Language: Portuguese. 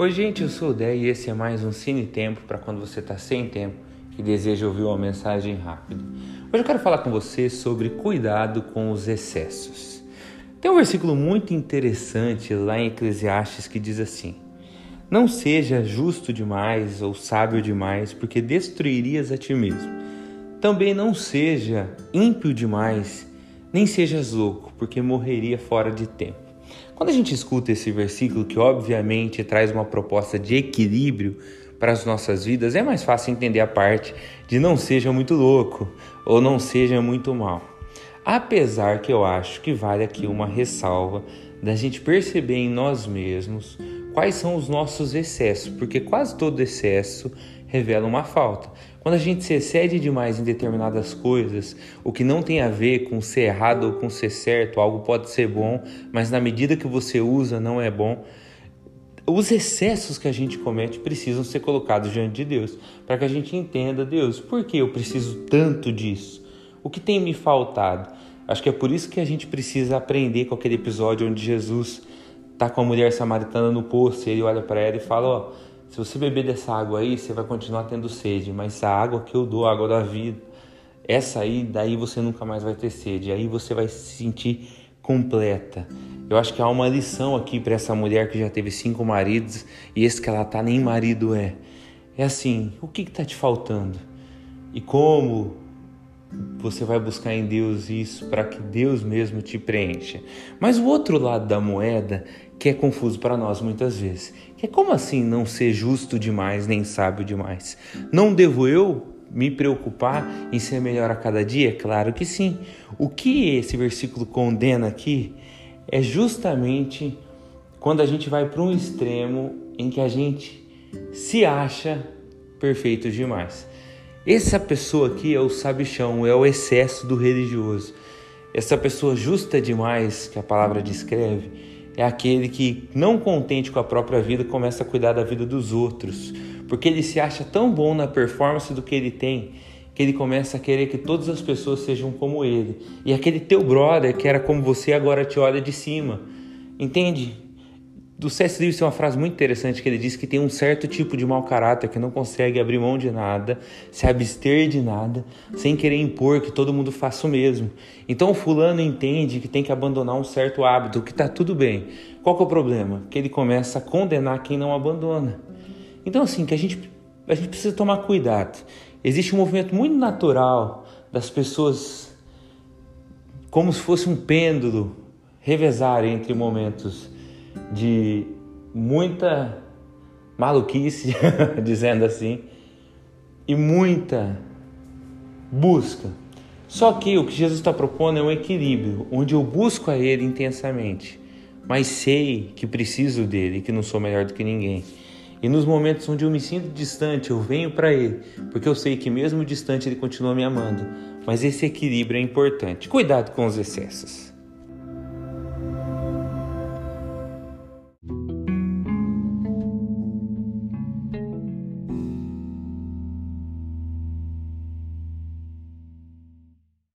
Oi, gente, eu sou o Dé e esse é mais um Cine Tempo para quando você está sem tempo e deseja ouvir uma mensagem rápida. Hoje eu quero falar com você sobre cuidado com os excessos. Tem um versículo muito interessante lá em Eclesiastes que diz assim: Não seja justo demais ou sábio demais, porque destruirias a ti mesmo. Também não seja ímpio demais, nem sejas louco, porque morreria fora de tempo. Quando a gente escuta esse versículo, que obviamente traz uma proposta de equilíbrio para as nossas vidas, é mais fácil entender a parte de não seja muito louco ou não seja muito mal. Apesar que eu acho que vale aqui uma ressalva da gente perceber em nós mesmos quais são os nossos excessos, porque quase todo excesso revela uma falta. Quando a gente se excede demais em determinadas coisas, o que não tem a ver com ser errado ou com ser certo, algo pode ser bom, mas na medida que você usa não é bom. Os excessos que a gente comete precisam ser colocados diante de Deus, para que a gente entenda, Deus, por que eu preciso tanto disso? O que tem me faltado? Acho que é por isso que a gente precisa aprender com aquele episódio onde Jesus está com a mulher samaritana no poço, e ele olha para ela e fala, ó, oh, se você beber dessa água aí, você vai continuar tendo sede, mas a água que eu dou, a água da vida, essa aí, daí você nunca mais vai ter sede, aí você vai se sentir completa. Eu acho que há uma lição aqui para essa mulher que já teve cinco maridos e esse que ela tá nem marido é. É assim, o que está te faltando? E como você vai buscar em Deus isso para que Deus mesmo te preencha. Mas o outro lado da moeda que é confuso para nós muitas vezes, que é como assim não ser justo demais nem sábio demais? Não devo eu me preocupar em ser melhor a cada dia? Claro que sim. O que esse versículo condena aqui é justamente quando a gente vai para um extremo em que a gente se acha perfeito demais. Essa pessoa aqui é o sabichão, é o excesso do religioso. Essa pessoa justa demais, que a palavra descreve, é aquele que, não contente com a própria vida, começa a cuidar da vida dos outros, porque ele se acha tão bom na performance do que ele tem, que ele começa a querer que todas as pessoas sejam como ele. E aquele teu brother que era como você agora te olha de cima. Entende? Do C.S. Lewis tem uma frase muito interessante que ele diz que tem um certo tipo de mau caráter que não consegue abrir mão de nada, se abster de nada, sem querer impor que todo mundo faça o mesmo. Então o fulano entende que tem que abandonar um certo hábito, que está tudo bem. Qual que é o problema? Que ele começa a condenar quem não abandona. Então assim, que a gente, a gente precisa tomar cuidado. Existe um movimento muito natural das pessoas como se fosse um pêndulo revezar entre momentos de muita maluquice, dizendo assim, e muita busca. Só que o que Jesus está propondo é um equilíbrio, onde eu busco a Ele intensamente, mas sei que preciso dele, que não sou melhor do que ninguém. E nos momentos onde eu me sinto distante, eu venho para Ele, porque eu sei que mesmo distante Ele continua me amando. Mas esse equilíbrio é importante. Cuidado com os excessos.